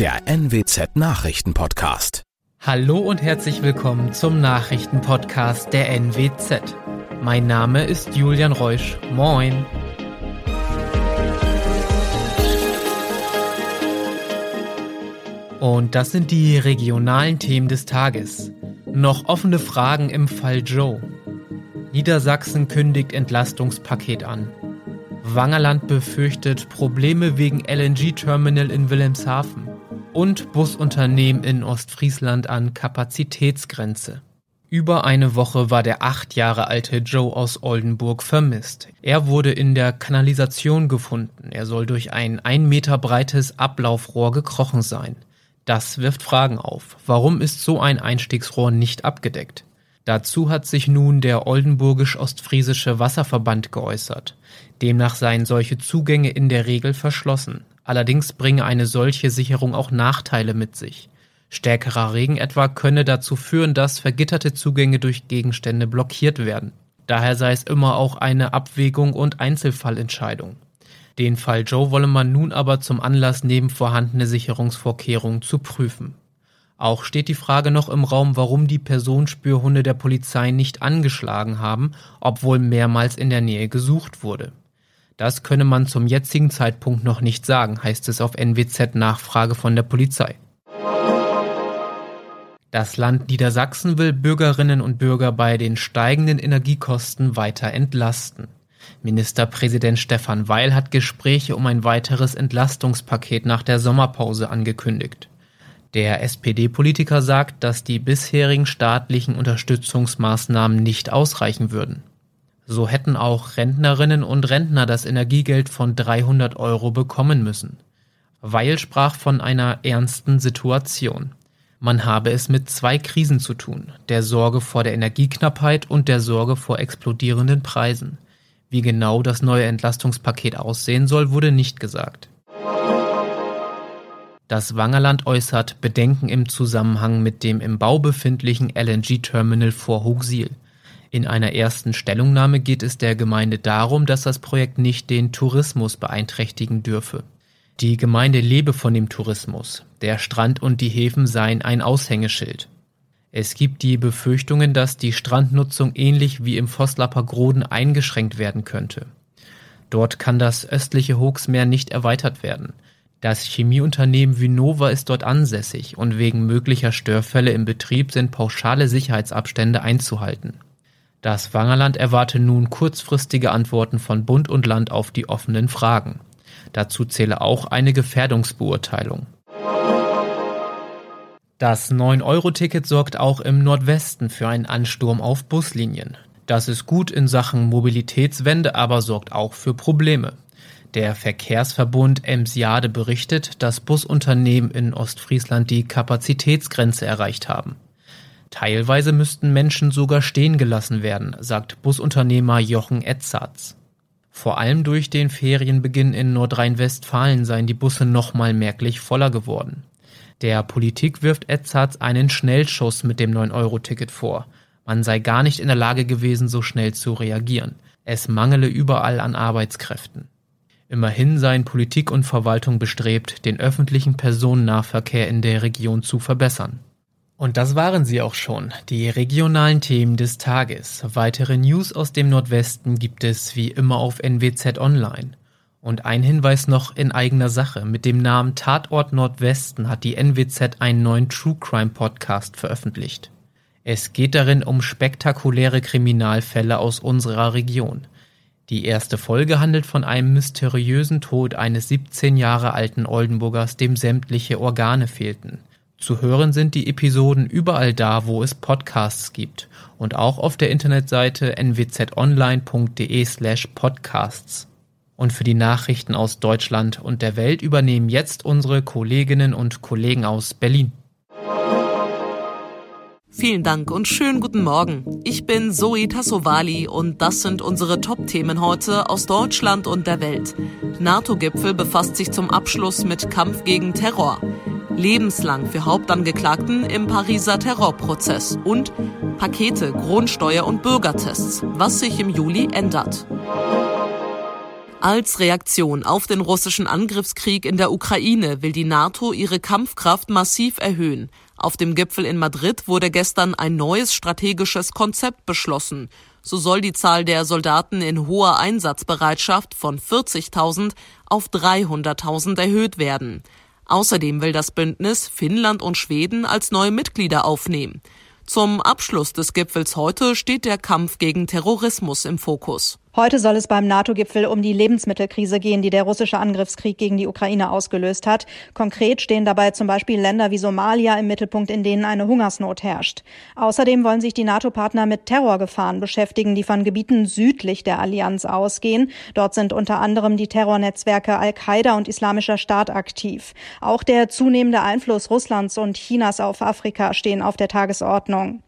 der NWZ Nachrichtenpodcast. Hallo und herzlich willkommen zum Nachrichtenpodcast der NWZ. Mein Name ist Julian Reusch. Moin. Und das sind die regionalen Themen des Tages. Noch offene Fragen im Fall Joe. Niedersachsen kündigt Entlastungspaket an. Wangerland befürchtet Probleme wegen LNG-Terminal in Wilhelmshaven. Und Busunternehmen in Ostfriesland an Kapazitätsgrenze. Über eine Woche war der acht Jahre alte Joe aus Oldenburg vermisst. Er wurde in der Kanalisation gefunden. Er soll durch ein ein Meter breites Ablaufrohr gekrochen sein. Das wirft Fragen auf. Warum ist so ein Einstiegsrohr nicht abgedeckt? Dazu hat sich nun der Oldenburgisch-Ostfriesische Wasserverband geäußert. Demnach seien solche Zugänge in der Regel verschlossen. Allerdings bringe eine solche Sicherung auch Nachteile mit sich. Stärkerer Regen etwa könne dazu führen, dass vergitterte Zugänge durch Gegenstände blockiert werden. Daher sei es immer auch eine Abwägung und Einzelfallentscheidung. Den Fall Joe wolle man nun aber zum Anlass nehmen, vorhandene Sicherungsvorkehrungen zu prüfen. Auch steht die Frage noch im Raum, warum die Personenspürhunde der Polizei nicht angeschlagen haben, obwohl mehrmals in der Nähe gesucht wurde. Das könne man zum jetzigen Zeitpunkt noch nicht sagen, heißt es auf NWZ Nachfrage von der Polizei. Das Land Niedersachsen will Bürgerinnen und Bürger bei den steigenden Energiekosten weiter entlasten. Ministerpräsident Stefan Weil hat Gespräche um ein weiteres Entlastungspaket nach der Sommerpause angekündigt. Der SPD-Politiker sagt, dass die bisherigen staatlichen Unterstützungsmaßnahmen nicht ausreichen würden. So hätten auch Rentnerinnen und Rentner das Energiegeld von 300 Euro bekommen müssen. Weil sprach von einer ernsten Situation. Man habe es mit zwei Krisen zu tun, der Sorge vor der Energieknappheit und der Sorge vor explodierenden Preisen. Wie genau das neue Entlastungspaket aussehen soll, wurde nicht gesagt. Das Wangerland äußert Bedenken im Zusammenhang mit dem im Bau befindlichen LNG-Terminal vor Hugsiel. In einer ersten Stellungnahme geht es der Gemeinde darum, dass das Projekt nicht den Tourismus beeinträchtigen dürfe. Die Gemeinde lebe von dem Tourismus. Der Strand und die Häfen seien ein Aushängeschild. Es gibt die Befürchtungen, dass die Strandnutzung ähnlich wie im Vosslapper Groden eingeschränkt werden könnte. Dort kann das östliche Hochsmeer nicht erweitert werden. Das Chemieunternehmen Vinova ist dort ansässig und wegen möglicher Störfälle im Betrieb sind pauschale Sicherheitsabstände einzuhalten. Das Wangerland erwarte nun kurzfristige Antworten von Bund und Land auf die offenen Fragen. Dazu zähle auch eine Gefährdungsbeurteilung. Das 9-Euro-Ticket sorgt auch im Nordwesten für einen Ansturm auf Buslinien. Das ist gut in Sachen Mobilitätswende, aber sorgt auch für Probleme. Der Verkehrsverbund Emsiade berichtet, dass Busunternehmen in Ostfriesland die Kapazitätsgrenze erreicht haben. Teilweise müssten Menschen sogar stehen gelassen werden, sagt Busunternehmer Jochen Etzatz. Vor allem durch den Ferienbeginn in Nordrhein-Westfalen seien die Busse nochmal merklich voller geworden. Der Politik wirft Etzatz einen Schnellschuss mit dem 9-Euro-Ticket vor. Man sei gar nicht in der Lage gewesen, so schnell zu reagieren. Es mangele überall an Arbeitskräften. Immerhin seien Politik und Verwaltung bestrebt, den öffentlichen Personennahverkehr in der Region zu verbessern. Und das waren sie auch schon, die regionalen Themen des Tages. Weitere News aus dem Nordwesten gibt es wie immer auf NWZ Online. Und ein Hinweis noch in eigener Sache. Mit dem Namen Tatort Nordwesten hat die NWZ einen neuen True Crime Podcast veröffentlicht. Es geht darin um spektakuläre Kriminalfälle aus unserer Region. Die erste Folge handelt von einem mysteriösen Tod eines 17 Jahre alten Oldenburgers, dem sämtliche Organe fehlten. Zu hören sind die Episoden überall da, wo es Podcasts gibt und auch auf der Internetseite nwzonline.de slash podcasts. Und für die Nachrichten aus Deutschland und der Welt übernehmen jetzt unsere Kolleginnen und Kollegen aus Berlin. Vielen Dank und schönen guten Morgen. Ich bin Zoe Tassovali und das sind unsere Top-Themen heute aus Deutschland und der Welt. NATO-Gipfel befasst sich zum Abschluss mit Kampf gegen Terror. Lebenslang für Hauptangeklagten im Pariser Terrorprozess und Pakete, Grundsteuer und Bürgertests, was sich im Juli ändert. Als Reaktion auf den russischen Angriffskrieg in der Ukraine will die NATO ihre Kampfkraft massiv erhöhen. Auf dem Gipfel in Madrid wurde gestern ein neues strategisches Konzept beschlossen. So soll die Zahl der Soldaten in hoher Einsatzbereitschaft von 40.000 auf 300.000 erhöht werden. Außerdem will das Bündnis Finnland und Schweden als neue Mitglieder aufnehmen. Zum Abschluss des Gipfels heute steht der Kampf gegen Terrorismus im Fokus. Heute soll es beim NATO-Gipfel um die Lebensmittelkrise gehen, die der russische Angriffskrieg gegen die Ukraine ausgelöst hat. Konkret stehen dabei zum Beispiel Länder wie Somalia im Mittelpunkt, in denen eine Hungersnot herrscht. Außerdem wollen sich die NATO-Partner mit Terrorgefahren beschäftigen, die von Gebieten südlich der Allianz ausgehen. Dort sind unter anderem die Terrornetzwerke Al-Qaida und Islamischer Staat aktiv. Auch der zunehmende Einfluss Russlands und Chinas auf Afrika stehen auf der Tagesordnung.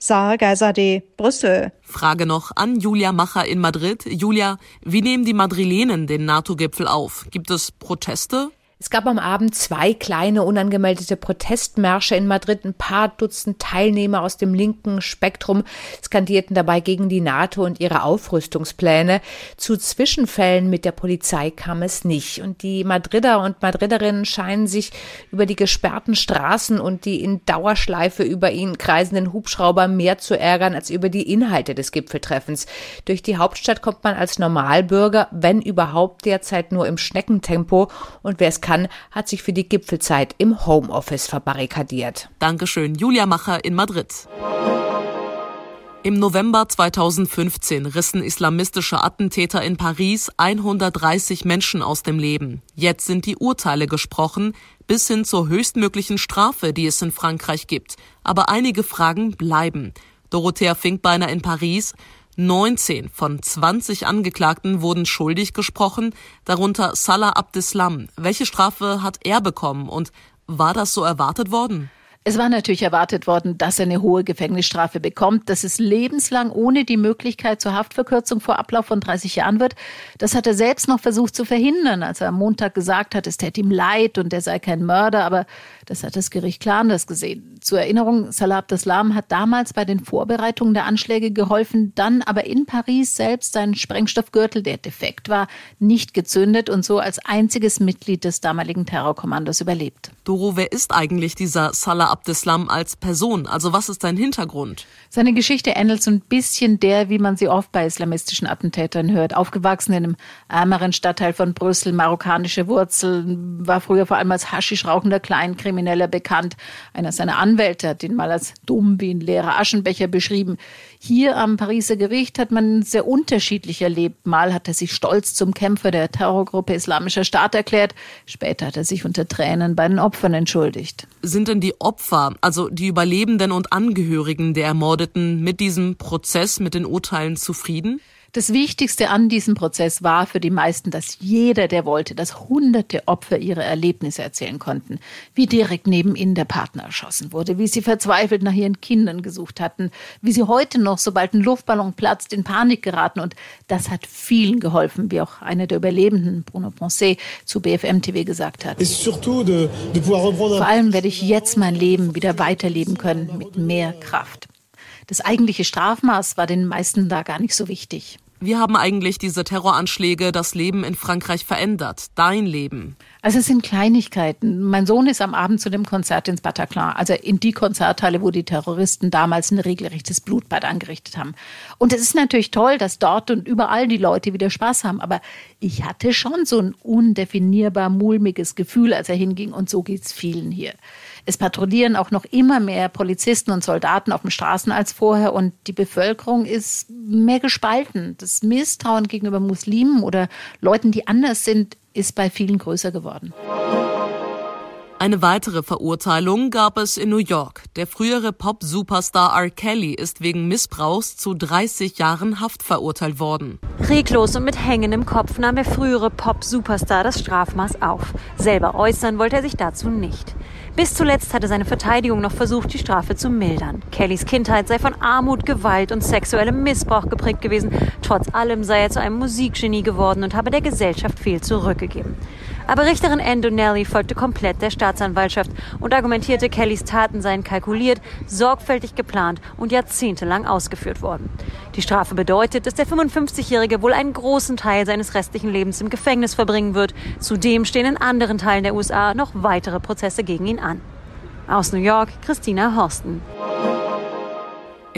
Sarah Geiserde, Brüssel. Frage noch an Julia Macher in Madrid. Julia, wie nehmen die Madrilenen den NATO-Gipfel auf? Gibt es Proteste? Es gab am Abend zwei kleine unangemeldete Protestmärsche in Madrid. Ein paar Dutzend Teilnehmer aus dem linken Spektrum skandierten dabei gegen die NATO und ihre Aufrüstungspläne. Zu Zwischenfällen mit der Polizei kam es nicht. Und die Madrider und Madriderinnen scheinen sich über die gesperrten Straßen und die in Dauerschleife über ihnen kreisenden Hubschrauber mehr zu ärgern als über die Inhalte des Gipfeltreffens. Durch die Hauptstadt kommt man als Normalbürger, wenn überhaupt derzeit nur im Schneckentempo. Und wer es kann, hat sich für die Gipfelzeit im Homeoffice verbarrikadiert. Dankeschön, Julia Macher in Madrid. Im November 2015 rissen islamistische Attentäter in Paris 130 Menschen aus dem Leben. Jetzt sind die Urteile gesprochen, bis hin zur höchstmöglichen Strafe, die es in Frankreich gibt. Aber einige Fragen bleiben. Dorothea Finkbeiner in Paris. 19 von 20 Angeklagten wurden schuldig gesprochen, darunter Salah Abdeslam. Welche Strafe hat er bekommen und war das so erwartet worden? Es war natürlich erwartet worden, dass er eine hohe Gefängnisstrafe bekommt, dass es lebenslang ohne die Möglichkeit zur Haftverkürzung vor Ablauf von 30 Jahren wird. Das hat er selbst noch versucht zu verhindern, als er am Montag gesagt hat, es täte ihm leid und er sei kein Mörder, aber das hat das Gericht klar anders gesehen. Zur Erinnerung, Salah Abdeslam hat damals bei den Vorbereitungen der Anschläge geholfen, dann aber in Paris selbst seinen Sprengstoffgürtel, der defekt war, nicht gezündet und so als einziges Mitglied des damaligen Terrorkommandos überlebt. Doro, wer ist eigentlich dieser Salah Abdeslam als Person? Also was ist sein Hintergrund? Seine Geschichte ähnelt so ein bisschen der, wie man sie oft bei islamistischen Attentätern hört. Aufgewachsen in einem ärmeren Stadtteil von Brüssel, marokkanische Wurzeln, war früher vor allem als haschischrauchender Kleinkrimineller bekannt. Einer seiner Anwälte hat ihn mal als dumm wie ein leerer Aschenbecher beschrieben. Hier am Pariser Gericht hat man sehr unterschiedlich erlebt. Mal hat er sich stolz zum Kämpfer der Terrorgruppe Islamischer Staat erklärt. Später hat er sich unter Tränen bei den Opfern entschuldigt. Sind denn die Opfer, also die Überlebenden und Angehörigen der Ermordeten, mit diesem Prozess, mit den Urteilen zufrieden? Das Wichtigste an diesem Prozess war für die meisten, dass jeder, der wollte, dass hunderte Opfer ihre Erlebnisse erzählen konnten. Wie direkt neben ihnen der Partner erschossen wurde, wie sie verzweifelt nach ihren Kindern gesucht hatten, wie sie heute noch, sobald ein Luftballon platzt, in Panik geraten. Und das hat vielen geholfen, wie auch einer der Überlebenden, Bruno Poncet, zu BFM TV gesagt hat. Vor allem werde ich jetzt mein Leben wieder weiterleben können mit mehr Kraft. Das eigentliche Strafmaß war den meisten da gar nicht so wichtig. Wie haben eigentlich diese Terroranschläge das Leben in Frankreich verändert? Dein Leben? Also es sind Kleinigkeiten. Mein Sohn ist am Abend zu dem Konzert ins Bataclan, also in die Konzerthalle, wo die Terroristen damals ein regelrechtes Blutbad angerichtet haben. Und es ist natürlich toll, dass dort und überall die Leute wieder Spaß haben. Aber ich hatte schon so ein undefinierbar mulmiges Gefühl, als er hinging. Und so geht's vielen hier. Es patrouillieren auch noch immer mehr Polizisten und Soldaten auf den Straßen als vorher und die Bevölkerung ist mehr gespalten. Das Misstrauen gegenüber Muslimen oder Leuten, die anders sind, ist bei vielen größer geworden. Eine weitere Verurteilung gab es in New York. Der frühere Pop-Superstar R. Kelly ist wegen Missbrauchs zu 30 Jahren Haft verurteilt worden. Reglos und mit hängendem Kopf nahm der frühere Pop-Superstar das Strafmaß auf. Selber äußern wollte er sich dazu nicht. Bis zuletzt hatte seine Verteidigung noch versucht, die Strafe zu mildern. Kellys Kindheit sei von Armut, Gewalt und sexuellem Missbrauch geprägt gewesen. Trotz allem sei er zu einem Musikgenie geworden und habe der Gesellschaft viel zurückgegeben. Aber Richterin Ann folgte komplett der Staatsanwaltschaft und argumentierte, Kellys Taten seien kalkuliert, sorgfältig geplant und jahrzehntelang ausgeführt worden. Die Strafe bedeutet, dass der 55-Jährige wohl einen großen Teil seines restlichen Lebens im Gefängnis verbringen wird. Zudem stehen in anderen Teilen der USA noch weitere Prozesse gegen ihn an. Aus New York, Christina Horsten.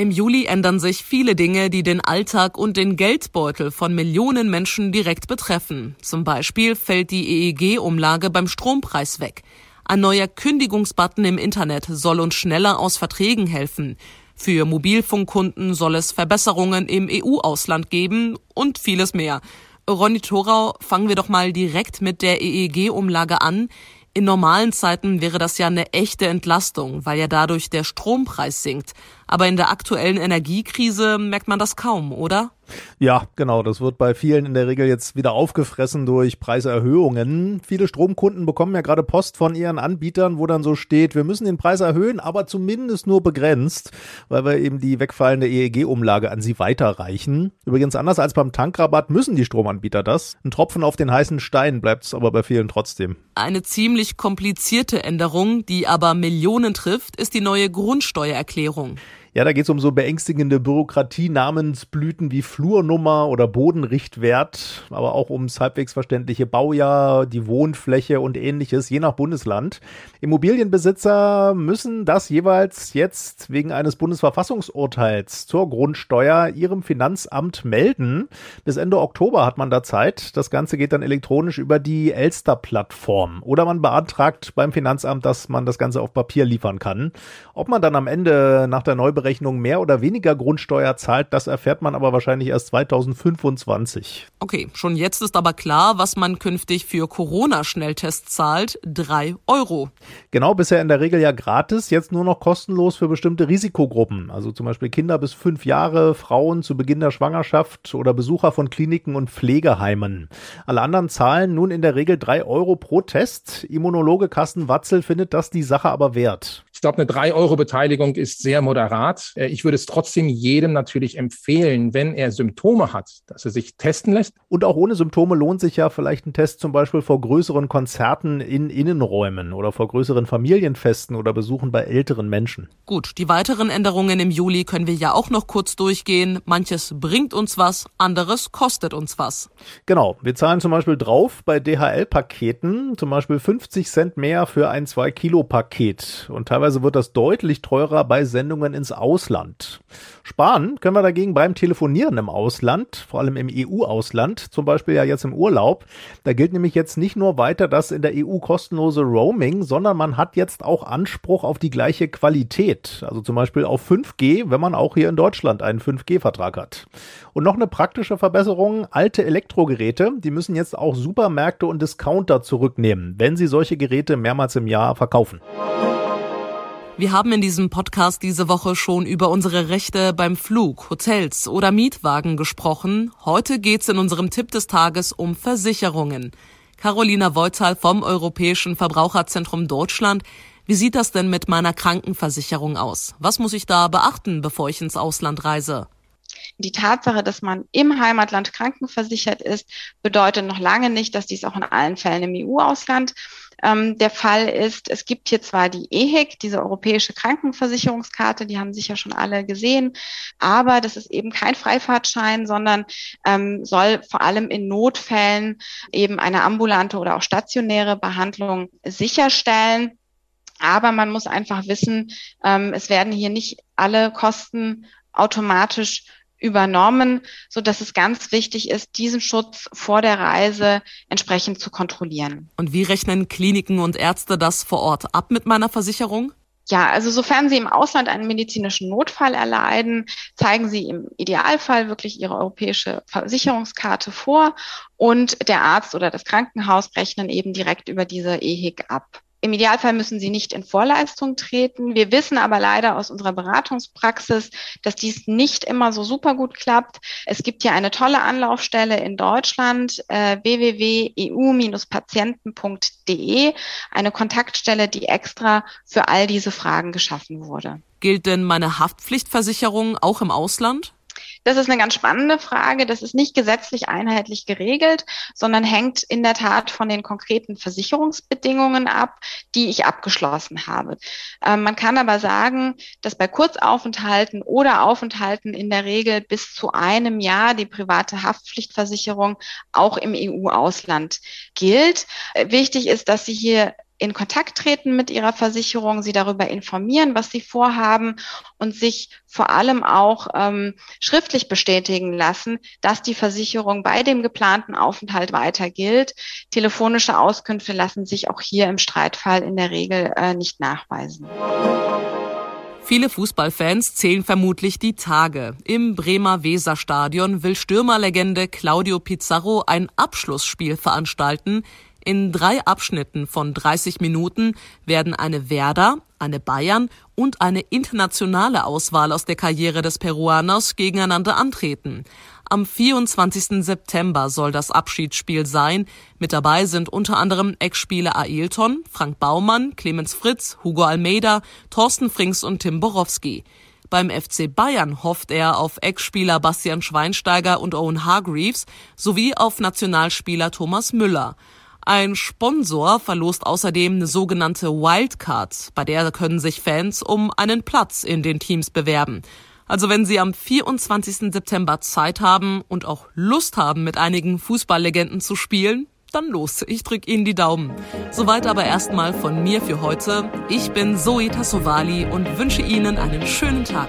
Im Juli ändern sich viele Dinge, die den Alltag und den Geldbeutel von Millionen Menschen direkt betreffen. Zum Beispiel fällt die EEG-Umlage beim Strompreis weg. Ein neuer Kündigungsbutton im Internet soll uns schneller aus Verträgen helfen. Für Mobilfunkkunden soll es Verbesserungen im EU-Ausland geben und vieles mehr. Ronny Thorau, fangen wir doch mal direkt mit der EEG-Umlage an. In normalen Zeiten wäre das ja eine echte Entlastung, weil ja dadurch der Strompreis sinkt. Aber in der aktuellen Energiekrise merkt man das kaum, oder? Ja, genau. Das wird bei vielen in der Regel jetzt wieder aufgefressen durch Preiserhöhungen. Viele Stromkunden bekommen ja gerade Post von ihren Anbietern, wo dann so steht, wir müssen den Preis erhöhen, aber zumindest nur begrenzt, weil wir eben die wegfallende EEG-Umlage an sie weiterreichen. Übrigens anders als beim Tankrabatt müssen die Stromanbieter das. Ein Tropfen auf den heißen Stein bleibt es aber bei vielen trotzdem. Eine ziemlich komplizierte Änderung, die aber Millionen trifft, ist die neue Grundsteuererklärung. Ja, da geht es um so beängstigende Bürokratie-Namensblüten wie Flurnummer oder Bodenrichtwert, aber auch ums halbwegs verständliche Baujahr, die Wohnfläche und ähnliches, je nach Bundesland. Immobilienbesitzer müssen das jeweils jetzt wegen eines Bundesverfassungsurteils zur Grundsteuer ihrem Finanzamt melden. Bis Ende Oktober hat man da Zeit. Das Ganze geht dann elektronisch über die Elster-Plattform. Oder man beantragt beim Finanzamt, dass man das Ganze auf Papier liefern kann. Ob man dann am Ende nach der Neubau Steuerberechnung mehr oder weniger Grundsteuer zahlt, das erfährt man aber wahrscheinlich erst 2025. Okay, schon jetzt ist aber klar, was man künftig für Corona-Schnelltests zahlt. Drei Euro. Genau, bisher in der Regel ja gratis, jetzt nur noch kostenlos für bestimmte Risikogruppen. Also zum Beispiel Kinder bis fünf Jahre, Frauen zu Beginn der Schwangerschaft oder Besucher von Kliniken und Pflegeheimen. Alle anderen zahlen nun in der Regel drei Euro pro Test. Immunologe Carsten Watzel findet das die Sache aber wert. Ich glaube, eine 3-Euro-Beteiligung ist sehr moderat. Äh, ich würde es trotzdem jedem natürlich empfehlen, wenn er Symptome hat, dass er sich testen lässt. Und auch ohne Symptome lohnt sich ja vielleicht ein Test zum Beispiel vor größeren Konzerten in Innenräumen oder vor größeren Familienfesten oder Besuchen bei älteren Menschen. Gut, die weiteren Änderungen im Juli können wir ja auch noch kurz durchgehen. Manches bringt uns was, anderes kostet uns was. Genau, wir zahlen zum Beispiel drauf bei DHL-Paketen, zum Beispiel 50 Cent mehr für ein 2-Kilo-Paket und teilweise Teilweise wird das deutlich teurer bei Sendungen ins Ausland. Sparen können wir dagegen beim Telefonieren im Ausland, vor allem im EU-Ausland, zum Beispiel ja jetzt im Urlaub. Da gilt nämlich jetzt nicht nur weiter das in der EU kostenlose Roaming, sondern man hat jetzt auch Anspruch auf die gleiche Qualität. Also zum Beispiel auf 5G, wenn man auch hier in Deutschland einen 5G-Vertrag hat. Und noch eine praktische Verbesserung, alte Elektrogeräte, die müssen jetzt auch Supermärkte und Discounter zurücknehmen, wenn sie solche Geräte mehrmals im Jahr verkaufen. Wir haben in diesem Podcast diese Woche schon über unsere Rechte beim Flug, Hotels oder Mietwagen gesprochen. Heute geht's in unserem Tipp des Tages um Versicherungen. Carolina Voital vom Europäischen Verbraucherzentrum Deutschland. Wie sieht das denn mit meiner Krankenversicherung aus? Was muss ich da beachten, bevor ich ins Ausland reise? Die Tatsache, dass man im Heimatland krankenversichert ist, bedeutet noch lange nicht, dass dies auch in allen Fällen im EU-Ausland ähm, der Fall ist. Es gibt hier zwar die EHIC, diese europäische Krankenversicherungskarte, die haben sicher schon alle gesehen, aber das ist eben kein Freifahrtschein, sondern ähm, soll vor allem in Notfällen eben eine ambulante oder auch stationäre Behandlung sicherstellen. Aber man muss einfach wissen, ähm, es werden hier nicht alle Kosten automatisch übernommen, so dass es ganz wichtig ist, diesen Schutz vor der Reise entsprechend zu kontrollieren. Und wie rechnen Kliniken und Ärzte das vor Ort ab mit meiner Versicherung? Ja, also sofern Sie im Ausland einen medizinischen Notfall erleiden, zeigen Sie im Idealfall wirklich Ihre europäische Versicherungskarte vor und der Arzt oder das Krankenhaus rechnen eben direkt über diese EHIC ab. Im Idealfall müssen sie nicht in Vorleistung treten. Wir wissen aber leider aus unserer Beratungspraxis, dass dies nicht immer so super gut klappt. Es gibt hier eine tolle Anlaufstelle in Deutschland, äh, www.eu-patienten.de, eine Kontaktstelle, die extra für all diese Fragen geschaffen wurde. Gilt denn meine Haftpflichtversicherung auch im Ausland? Das ist eine ganz spannende Frage. Das ist nicht gesetzlich einheitlich geregelt, sondern hängt in der Tat von den konkreten Versicherungsbedingungen ab, die ich abgeschlossen habe. Ähm, man kann aber sagen, dass bei Kurzaufenthalten oder Aufenthalten in der Regel bis zu einem Jahr die private Haftpflichtversicherung auch im EU-Ausland gilt. Wichtig ist, dass Sie hier in Kontakt treten mit ihrer Versicherung, sie darüber informieren, was sie vorhaben und sich vor allem auch ähm, schriftlich bestätigen lassen, dass die Versicherung bei dem geplanten Aufenthalt weiter gilt. Telefonische Auskünfte lassen sich auch hier im Streitfall in der Regel äh, nicht nachweisen. Viele Fußballfans zählen vermutlich die Tage. Im Bremer Weserstadion will Stürmerlegende Claudio Pizarro ein Abschlussspiel veranstalten, in drei Abschnitten von 30 Minuten werden eine Werder, eine Bayern und eine internationale Auswahl aus der Karriere des Peruaners gegeneinander antreten. Am 24. September soll das Abschiedsspiel sein. Mit dabei sind unter anderem Ex-Spieler Ailton, Frank Baumann, Clemens Fritz, Hugo Almeida, Thorsten Frings und Tim Borowski. Beim FC Bayern hofft er auf Ex-Spieler Bastian Schweinsteiger und Owen Hargreaves sowie auf Nationalspieler Thomas Müller. Ein Sponsor verlost außerdem eine sogenannte Wildcard, bei der können sich Fans um einen Platz in den Teams bewerben. Also wenn Sie am 24. September Zeit haben und auch Lust haben, mit einigen Fußballlegenden zu spielen, dann los, ich drück Ihnen die Daumen. Soweit aber erstmal von mir für heute. Ich bin Zoe Tassovali und wünsche Ihnen einen schönen Tag.